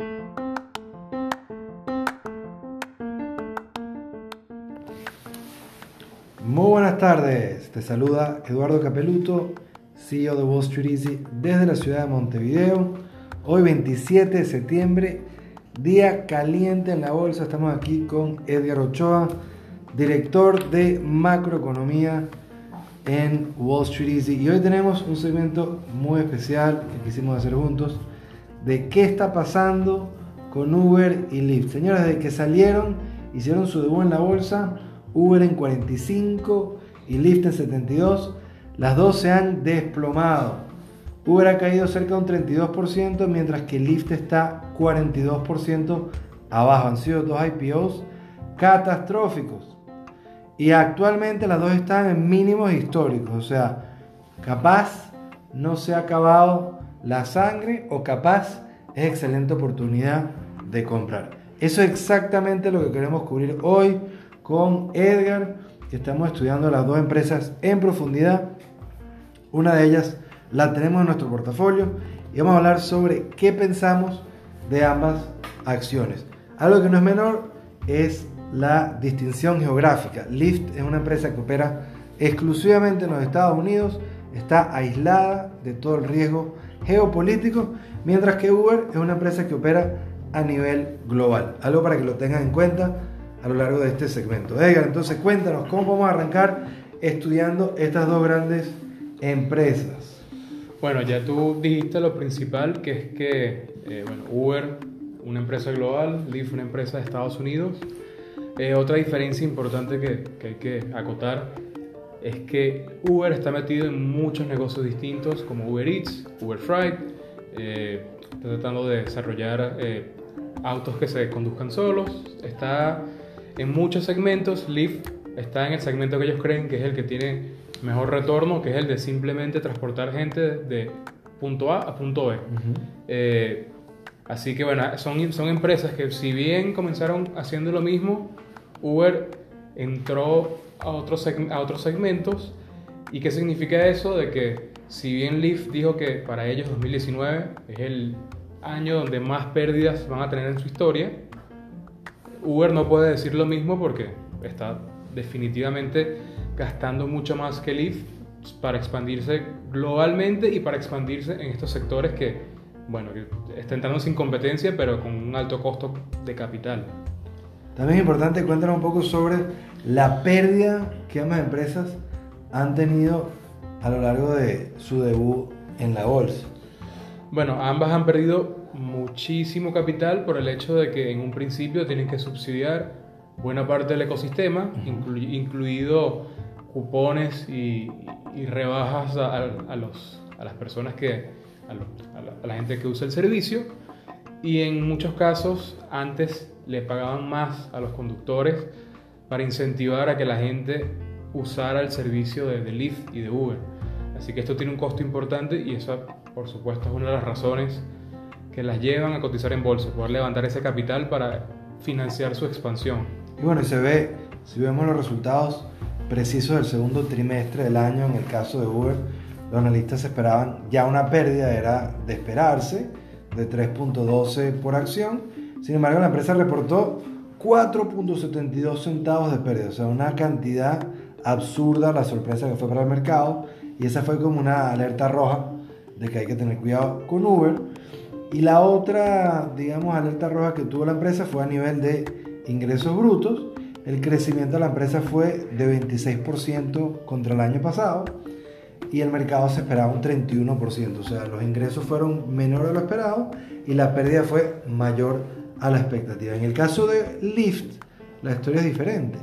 Muy buenas tardes, te saluda Eduardo Capeluto, CEO de Wall Street Easy desde la ciudad de Montevideo. Hoy 27 de septiembre, día caliente en la bolsa, estamos aquí con Edgar Ochoa, director de macroeconomía en Wall Street Easy. Y hoy tenemos un segmento muy especial que quisimos hacer juntos de qué está pasando con Uber y Lyft. Señores, desde que salieron, hicieron su debut en la bolsa, Uber en 45 y Lyft en 72, las dos se han desplomado. Uber ha caído cerca de un 32%, mientras que Lyft está 42% abajo. Han sido dos IPOs catastróficos. Y actualmente las dos están en mínimos históricos. O sea, capaz no se ha acabado la sangre o capaz es excelente oportunidad de comprar. Eso es exactamente lo que queremos cubrir hoy con Edgar, que estamos estudiando las dos empresas en profundidad. Una de ellas la tenemos en nuestro portafolio y vamos a hablar sobre qué pensamos de ambas acciones. Algo que no es menor es la distinción geográfica. Lyft es una empresa que opera exclusivamente en los Estados Unidos, está aislada de todo el riesgo geopolítico, mientras que Uber es una empresa que opera a nivel global. Algo para que lo tengan en cuenta a lo largo de este segmento. Edgar, entonces cuéntanos cómo vamos a arrancar estudiando estas dos grandes empresas. Bueno, ya tú dijiste lo principal, que es que eh, bueno, Uber, una empresa global, Lyft, una empresa de Estados Unidos. Eh, otra diferencia importante que, que hay que acotar es que Uber está metido en muchos negocios distintos como Uber Eats, Uber Freight, eh, está tratando de desarrollar eh, autos que se conduzcan solos, está en muchos segmentos, Lyft está en el segmento que ellos creen que es el que tiene mejor retorno, que es el de simplemente transportar gente de punto A a punto B. Eh, así que bueno, son, son empresas que si bien comenzaron haciendo lo mismo, Uber entró a otros, a otros segmentos. ¿Y qué significa eso? De que si bien Lyft dijo que para ellos 2019 es el año donde más pérdidas van a tener en su historia, Uber no puede decir lo mismo porque está definitivamente gastando mucho más que Lyft para expandirse globalmente y para expandirse en estos sectores que, bueno, que entrando sin competencia, pero con un alto costo de capital. También es importante, cuéntanos un poco sobre la pérdida que ambas empresas han tenido a lo largo de su debut en la bolsa. Bueno, ambas han perdido muchísimo capital por el hecho de que en un principio tienen que subsidiar buena parte del ecosistema, inclu incluido cupones y, y rebajas a, a, los, a, las personas que, a, lo, la, a la gente que usa el servicio. Y en muchos casos antes le pagaban más a los conductores para incentivar a que la gente usara el servicio de, de Lyft y de Uber. Así que esto tiene un costo importante y eso, por supuesto, es una de las razones que las llevan a cotizar en bolsa, poder levantar ese capital para financiar su expansión. Y bueno, y se ve, si vemos los resultados precisos del segundo trimestre del año, en el caso de Uber, los analistas esperaban ya una pérdida, era de esperarse, de 3.12 por acción. Sin embargo, la empresa reportó 4.72 centavos de pérdida, o sea, una cantidad absurda la sorpresa que fue para el mercado y esa fue como una alerta roja de que hay que tener cuidado con Uber. Y la otra, digamos, alerta roja que tuvo la empresa fue a nivel de ingresos brutos. El crecimiento de la empresa fue de 26% contra el año pasado y el mercado se esperaba un 31%. O sea, los ingresos fueron menores a lo esperado y la pérdida fue mayor a la expectativa. En el caso de Lyft, la historia es diferente.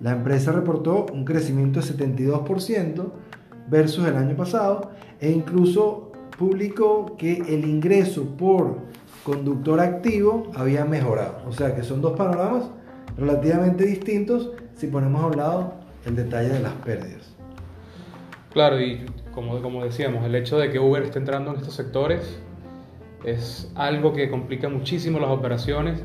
La empresa reportó un crecimiento de 72% versus el año pasado e incluso publicó que el ingreso por conductor activo había mejorado. O sea que son dos panoramas relativamente distintos si ponemos a un lado el detalle de las pérdidas. Claro, y como, como decíamos, el hecho de que Uber esté entrando en estos sectores es algo que complica muchísimo las operaciones.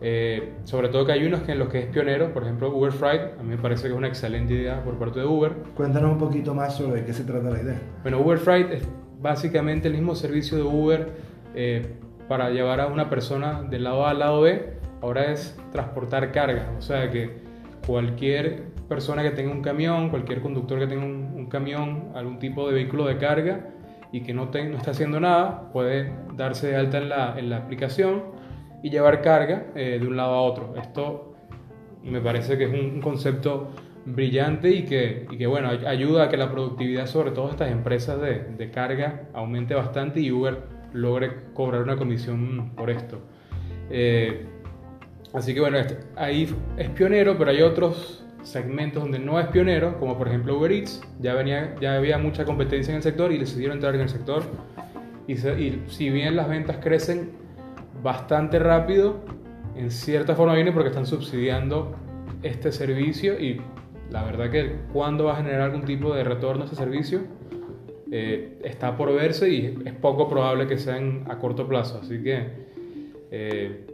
Eh, sobre todo que hay unos que en los que es pionero, por ejemplo Uber Freight, a mí me parece que es una excelente idea por parte de Uber. Cuéntanos un poquito más sobre qué se trata la idea. Bueno, Uber Freight es básicamente el mismo servicio de Uber, eh, para llevar a una persona del lado A al lado B, ahora es transportar carga. O sea que cualquier persona que tenga un camión, cualquier conductor que tenga un, camión, algún tipo de vehículo de carga y que no, no esté haciendo nada, puede darse de alta en la, en la aplicación y llevar carga eh, de un lado a otro. Esto me parece que es un, concepto brillante y que, y que, bueno, ayuda a que la productividad, sobre todo estas empresas de, de carga, aumente bastante y Uber logre cobrar una comisión por esto. Eh, así que bueno, este, ahí es pionero, pero hay otros segmentos donde no es pionero, como por ejemplo Uber Eats, ya, venía, ya había mucha competencia en el sector y decidieron entrar en el sector. Y, y si bien las ventas crecen bastante rápido, en cierta forma viene porque están subsidiando este servicio y la verdad que cuando va a generar algún tipo de retorno a este servicio eh, está por verse y es poco probable que sean a corto plazo. Así que eh,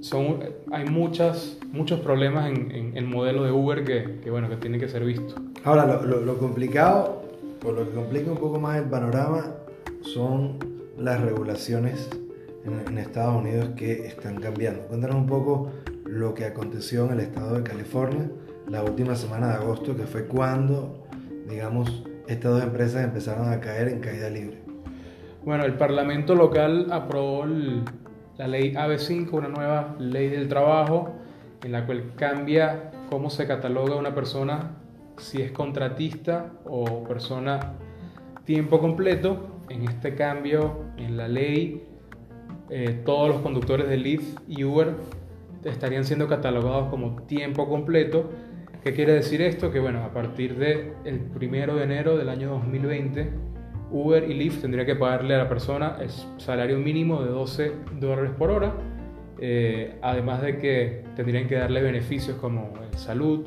son, hay muchas, muchos problemas en, el modelo de Uber que, que, bueno, que tiene que ser visto. Ahora, lo, lo, complicado, por lo que complica un poco más el panorama, son las regulaciones en, Estados Unidos que están cambiando. Cuéntanos un poco lo que aconteció en el estado de California la última semana de agosto, que fue cuando, digamos, estas dos empresas empezaron a caer en caída libre. Bueno, el Parlamento local aprobó la ley AB5, una nueva ley del trabajo, en la cual cambia cómo se cataloga una persona si es contratista o persona tiempo completo. En este cambio en la ley eh, todos los conductores de Lyft y Uber estarían siendo catalogados como tiempo completo. ¿Qué quiere decir esto? Que bueno, a partir del el primero de enero del año 2020, Uber y Lyft tendrían que pagarle a la persona el salario mínimo de 12 dólares por hora, eh, además de que tendrían que darle beneficios como salud,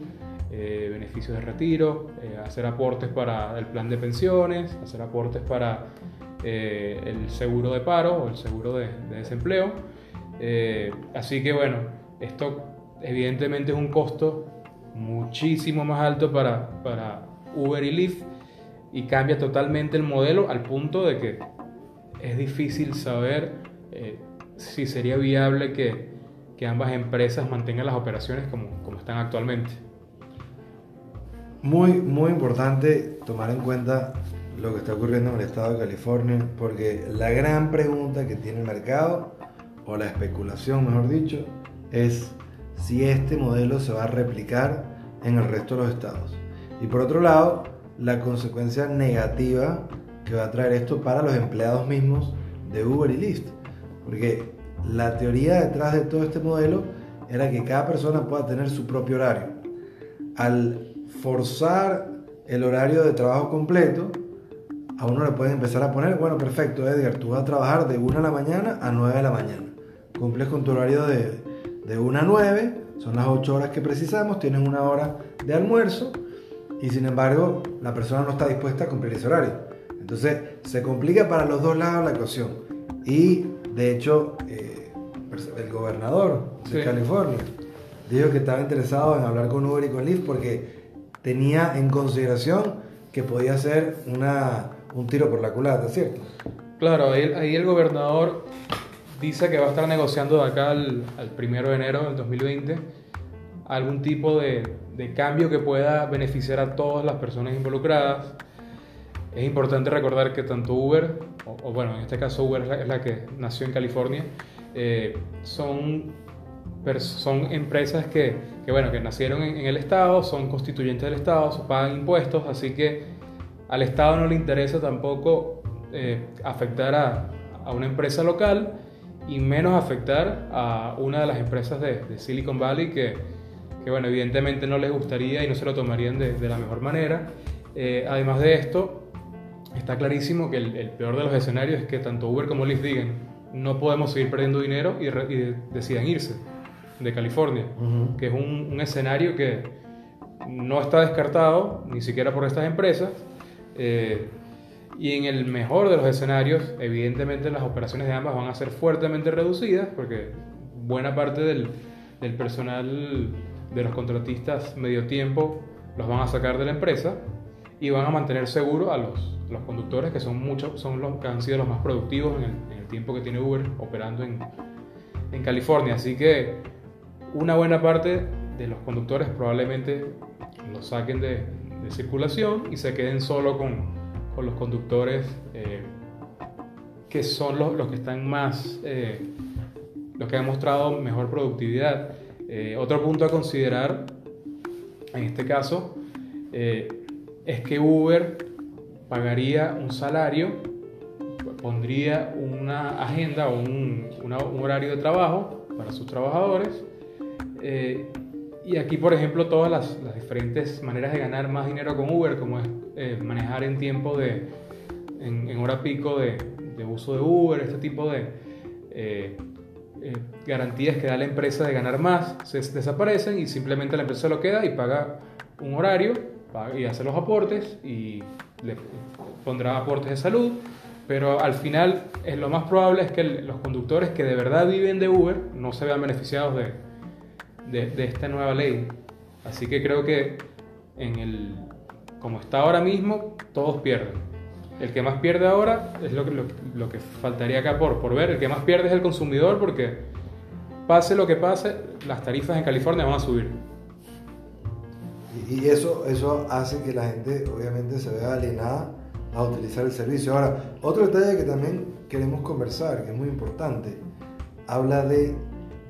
eh, beneficios de retiro, hacer aportes para el plan de pensiones, hacer aportes para eh, el seguro de paro o el seguro de, desempleo. Eh, así que bueno, esto evidentemente es un costo muchísimo más alto para, para Uber y Lyft y cambia totalmente el modelo al punto de que es difícil saber eh, si sería viable que, que, ambas empresas mantengan las operaciones como, como están actualmente. Muy, muy importante tomar en cuenta lo que está ocurriendo en el estado de California, porque la gran pregunta que tiene el mercado, o la especulación mejor dicho, es si este modelo se va a replicar en el resto de los estados. Y por otro lado, la consecuencia negativa que va a traer esto para los empleados mismos de Uber y Lyft. Porque la teoría detrás de todo este modelo era que cada persona pueda tener su propio horario. Al forzar el horario de trabajo completo, a uno le pueden empezar a poner, bueno, perfecto, Edgar, tú vas a trabajar de 1 de la mañana a 9 de la mañana. Cumples con tu horario de, de 1 a 9, son las 8 horas que precisamos, tienes una hora de almuerzo y sin embargo la persona no está dispuesta a cumplir ese horario. Entonces se complica para los dos lados la ecuación. Y de hecho, eh, el gobernador de California dijo que estaba interesado en hablar con Uber y con Lyft porque tenía en consideración que podía ser una un tiro por la culata, ¿cierto? Claro, ahí, el gobernador dice que va a estar negociando de acá al, primero de enero del 2020 algún tipo de, cambio que pueda beneficiar a todas las personas involucradas. Es importante recordar que tanto Uber, o, bueno, en este caso Uber es la, que nació en California, eh, son, son empresas que, bueno, que nacieron en, el Estado, son constituyentes del Estado, pagan impuestos, así que al Estado no le interesa tampoco eh, afectar a, una empresa local y menos afectar a una de las empresas de, Silicon Valley que, bueno, evidentemente no les gustaría y no se lo tomarían de, la mejor manera. Eh, además de esto, está clarísimo que el, peor de los escenarios es que tanto Uber como Lyft digan no podemos seguir perdiendo dinero y, decidan irse de California, que es un, un escenario que no está descartado ni siquiera por estas empresas eh, y en el mejor de los escenarios, evidentemente las operaciones de ambas van a ser fuertemente reducidas porque buena parte del, del personal de los contratistas medio tiempo los van a sacar de la empresa y van a mantener seguro a los, los conductores, que son muchos, son los que han sido los más productivos en el, tiempo que tiene Uber operando en, en California. Así que una buena parte de los conductores probablemente los saquen de, de circulación y se queden solo con, con los conductores eh, que son los, los, que están más, eh, los que han mostrado mejor productividad. Eh, otro punto a considerar en este caso es que Uber pagaría un salario, pondría una agenda o un, horario de trabajo para sus trabajadores y aquí, por ejemplo, todas las, diferentes maneras de ganar más dinero con Uber, como es eh, manejar en tiempo de, en, hora pico de, uso de Uber, este tipo de eh, garantías que da la empresa de ganar más, se desaparecen y simplemente la empresa lo queda y paga un horario paga, y hace los aportes y le pondrá aportes de salud. Pero al final, es lo más probable es que los conductores que de verdad viven de Uber no se vean beneficiados de, de, de, esta nueva ley. Así que creo que en el, como está ahora mismo, todos pierden. El que más pierde ahora es lo que, lo, que faltaría acá por, ver. El que más pierde es el consumidor porque pase lo que pase, las tarifas en California van a subir. Y, eso, eso hace que la gente obviamente se vea alienada a utilizar el servicio. Ahora, otro detalle que también queremos conversar, que es muy importante, habla de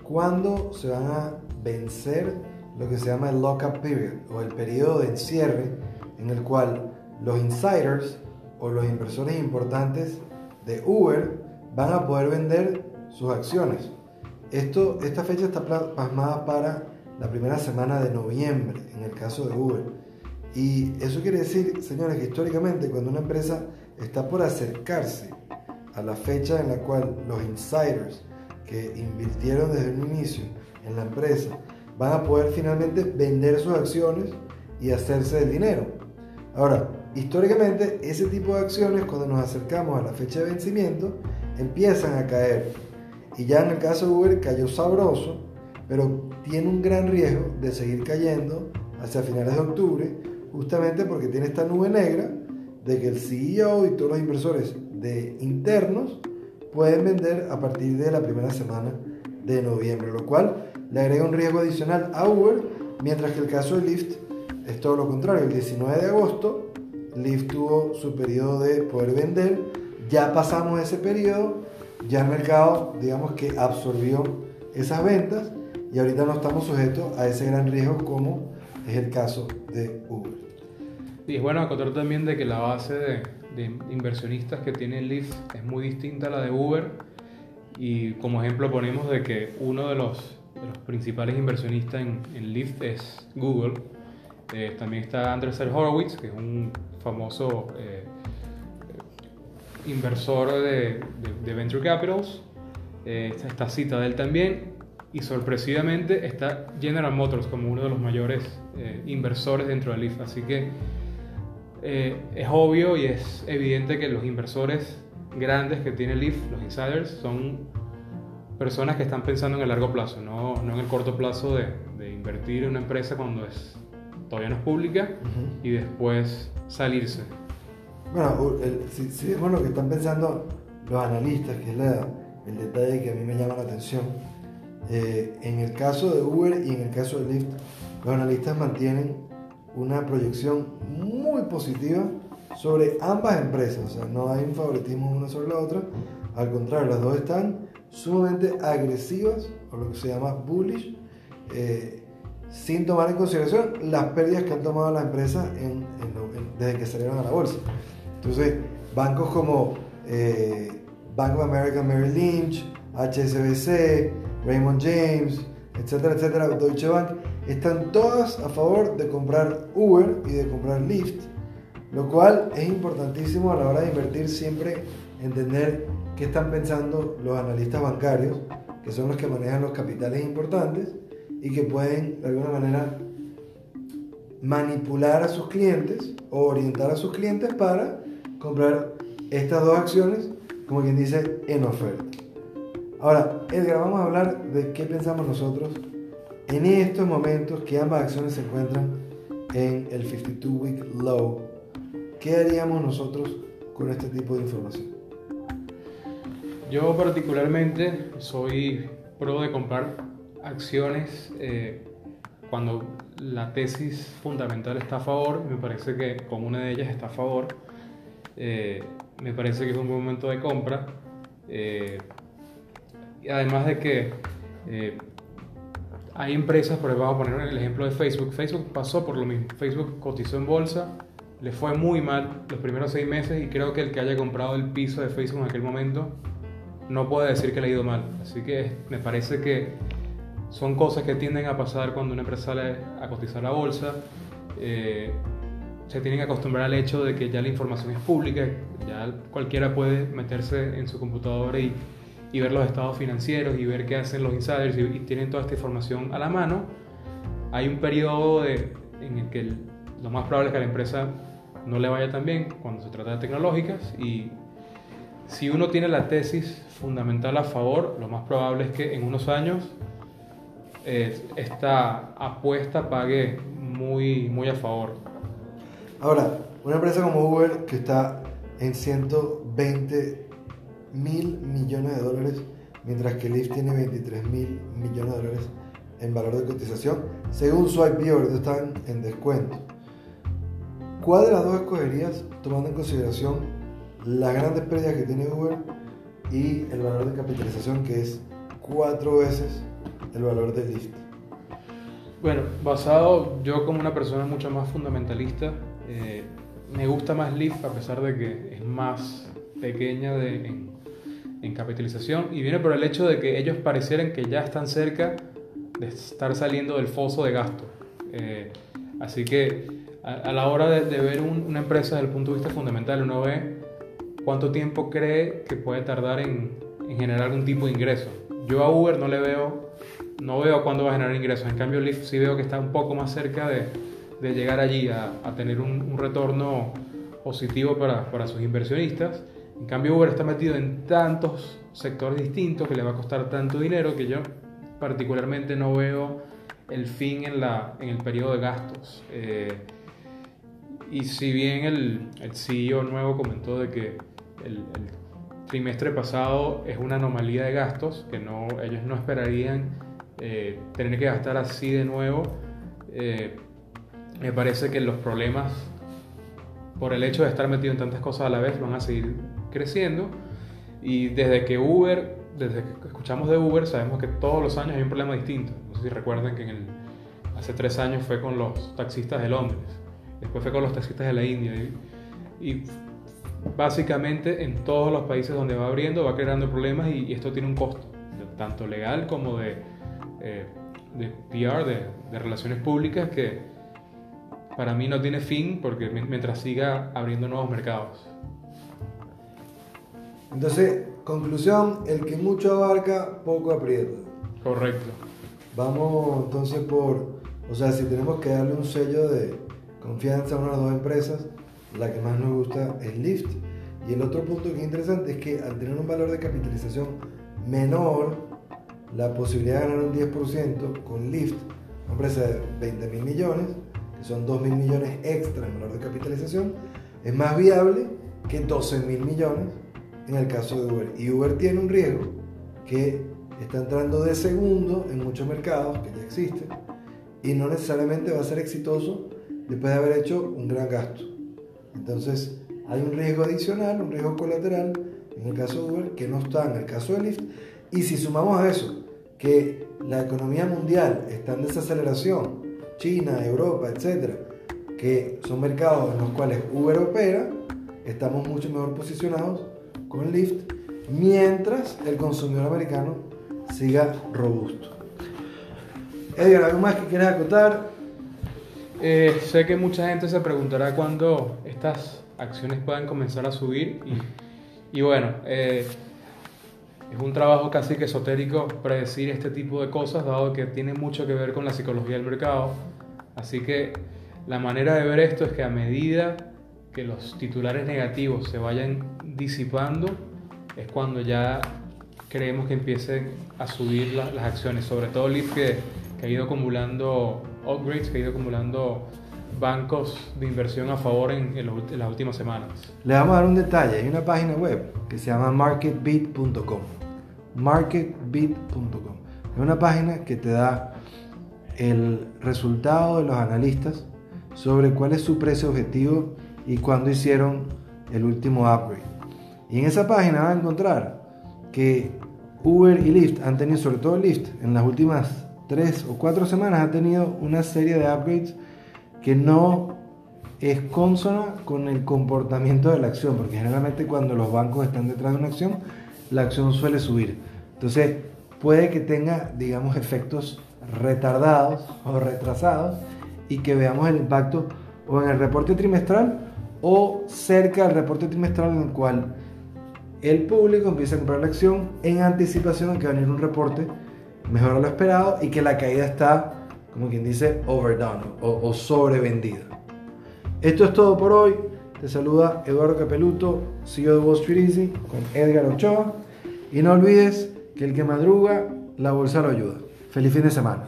cuándo se van a vencer lo que se llama el lockup period o el periodo de encierre en el cual los insiders o los inversores importantes de Uber van a poder vender sus acciones. Esto, esta fecha está plasmada para la primera semana de noviembre en el caso de Uber. Y eso quiere decir, señores, que históricamente cuando una empresa está por acercarse a la fecha en la cual los insiders que invirtieron desde un inicio en la empresa van a poder finalmente vender sus acciones y hacerse del dinero. Ahora, históricamente ese tipo de acciones cuando nos acercamos a la fecha de vencimiento empiezan a caer. Y ya en el caso de Uber cayó sabroso, pero tiene un gran riesgo de seguir cayendo hacia finales de octubre, justamente porque tiene esta nube negra de que el CEO y todos los inversores de internos pueden vender a partir de la primera semana de noviembre, lo cual le agrega un riesgo adicional a Uber, mientras que el caso de Lyft es todo lo contrario. El 19 de agosto, Lyft tuvo su periodo de poder vender, ya pasamos ese periodo, ya el mercado, digamos que absorbió esas ventas y ahorita no estamos sujetos a ese gran riesgo como es el caso de Uber. Y es bueno acotar también de que la base de, de inversionistas que tiene Lyft es muy distinta a la de Uber y como ejemplo ponemos de que uno de los, de los principales inversionistas en, en, Lyft es Google. Eh, también está Andreessen Horowitz, que es un famoso eh, inversor de, de, de, Venture Capitals. Eh, está cita de él también. Y sorpresivamente está General Motors como uno de los mayores eh, inversores dentro de Lyft. Así que eh, es obvio y es evidente que los inversores grandes que tiene Lyft, los insiders, son personas que están pensando en el largo plazo, no, no en el corto plazo de, de, invertir en una empresa cuando es, todavía no es pública uh -huh. y después salirse. Bueno, el, si, si, vemos lo que están pensando los analistas, que es la, el detalle que a mí me llama la atención, eh, en el caso de Uber y en el caso de Lyft, los analistas mantienen una proyección muy positiva sobre ambas empresas, o sea, no hay un favoritismo una sobre la otra, al contrario, las dos están sumamente agresivas, o lo que se llama bullish, eh, sin tomar en consideración las pérdidas que han tomado las empresas en, en en, desde que salieron a la bolsa. Entonces, bancos como eh, Bank of America Merrill Lynch, HSBC, Raymond James, etcétera, etcétera, Deutsche Bank, están todas a favor de comprar Uber y de comprar Lyft, lo cual es importantísimo a la hora de invertir siempre entender qué están pensando los analistas bancarios, que son los que manejan los capitales importantes y que pueden de alguna manera manipular a sus clientes o orientar a sus clientes para comprar estas dos acciones, como quien dice, en oferta. Ahora, Edgar, vamos a hablar de qué pensamos nosotros en estos momentos que ambas acciones se encuentran en el 52 week low. ¿Qué haríamos nosotros con este tipo de información? Yo particularmente soy pro de comprar acciones eh, cuando la tesis fundamental está a favor, me parece que con una de ellas está a favor, eh, me parece que es un buen momento de compra. Eh, y además de que hay empresas, por ejemplo, vamos a poner el ejemplo de Facebook. Facebook pasó por lo mismo. Facebook cotizó en bolsa, le fue muy mal los primeros seis meses y creo que el que haya comprado el piso de Facebook en aquel momento no puede decir que le ha ido mal. Así que me parece que son cosas que tienden a pasar cuando una empresa sale a cotizar la bolsa. Eh, se tienen que acostumbrar al hecho de que ya la información es pública, ya cualquiera puede meterse en su computadora y y ver los estados financieros y ver qué hacen los insiders y, tienen toda esta información a la mano, hay un periodo de, en el que lo más probable es que a la empresa no le vaya tan bien cuando se trata de tecnológicas y si uno tiene la tesis fundamental a favor, lo más probable es que en unos años eh, esta apuesta pague muy, muy a favor. Ahora, una empresa como Uber que está en 120 mil millones de dólares, mientras que Lyft tiene 23 mil millones de dólares en valor de cotización, según su IPO, están en descuento. ¿Cuál de las dos escogerías, tomando en consideración las grandes pérdidas que tiene Uber y el valor de capitalización que es cuatro veces el valor de Lyft? Bueno, basado yo como una persona mucho más fundamentalista, eh, me gusta más Lyft a pesar de que es más pequeña de, en, en capitalización y viene por el hecho de que ellos parecieran que ya están cerca de estar saliendo del foso de gasto. Eh, así que a, la hora de, ver una empresa desde el punto de vista fundamental, uno ve cuánto tiempo cree que puede tardar en, en, generar algún tipo de ingreso. Yo a Uber no le veo, no veo cuándo va a generar ingresos. En cambio, Lyft sí veo que está un poco más cerca de, de llegar allí a, a tener un, un, retorno positivo para, para sus inversionistas. En cambio, Uber está metido en tantos sectores distintos que le va a costar tanto dinero que yo particularmente no veo el fin en, la, en el periodo de gastos. Eh, y si bien el, el, CEO nuevo comentó de que el, trimestre pasado es una anomalía de gastos, que no, ellos no esperarían eh, tener que gastar así de nuevo, eh, me parece que los problemas por el hecho de estar metido en tantas cosas a la vez van a seguir creciendo. Y desde que Uber, desde que escuchamos de Uber, sabemos que todos los años hay un problema distinto. No sé si recuerdan que en el, hace tres años fue con los taxistas de Londres, después fue con los taxistas de la India. Y, básicamente en todos los países donde va abriendo va creando problemas y, esto tiene un costo, tanto legal como de, eh, de PR, de, de relaciones públicas, que para mí no tiene fin porque mientras siga abriendo nuevos mercados. Entonces, conclusión, el que mucho abarca, poco aprieta. Correcto. Vamos entonces por, o sea, si tenemos que darle un sello de confianza a una de las dos empresas, la que más nos gusta es Lyft. Y el otro punto que es interesante es que al tener un valor de capitalización menor, la posibilidad de ganar un 10% con Lyft, una empresa de 20 mil millones, que son 2 mil millones extra en valor de capitalización, es más viable que 12 mil millones en el caso de Uber. Y Uber tiene un riesgo que está entrando de segundo en muchos mercados que ya existen y no necesariamente va a ser exitoso después de haber hecho un gran gasto. Entonces hay un riesgo adicional, un riesgo colateral en el caso de Uber que no está en el caso de Lyft. Y si sumamos a eso que la economía mundial está en desaceleración, China, Europa, etcétera, que son mercados en los cuales Uber opera, estamos mucho mejor posicionados con Lyft, mientras el consumidor americano siga robusto. Edgar, ¿algo más que quieras acotar? Eh, sé que mucha gente se preguntará cuándo estas acciones puedan comenzar a subir y, bueno, eh, es un trabajo casi que esotérico predecir este tipo de cosas, dado que tiene mucho que ver con la psicología del mercado. Así que la manera de ver esto es que a medida que los titulares negativos se vayan disipando, es cuando ya creemos que empiecen a subir las acciones, sobre todo Lyft que, que, ha ido acumulando upgrades, que ha ido acumulando bancos de inversión a favor en, las últimas semanas. Le vamos a dar un detalle. Hay una página web que se llama marketbeat.com. Marketbeat.com. Es una página que te da el resultado de los analistas sobre cuál es su precio objetivo y cuándo hicieron el último upgrade. Y en esa página van a encontrar que Uber y Lyft han tenido, sobre todo Lyft, en las últimas tres o cuatro semanas ha tenido una serie de upgrades que no es consona con el comportamiento de la acción, porque generalmente cuando los bancos están detrás de una acción, la acción suele subir. Entonces, puede que tenga, digamos, efectos retardados o retrasados y que veamos el impacto o en el reporte trimestral o cerca del reporte trimestral en el cual el público empieza a comprar la acción en anticipación de que va a venir un reporte mejor a lo esperado y que la caída está, como quien dice, overdone o, o sobrevendida. Esto es todo por hoy. Te saluda Eduardo Capeluto, CEO de Wall Street Easy, con Edgar Ochoa. Y no olvides que el que madruga, la bolsa lo ayuda. Feliz fin de semana.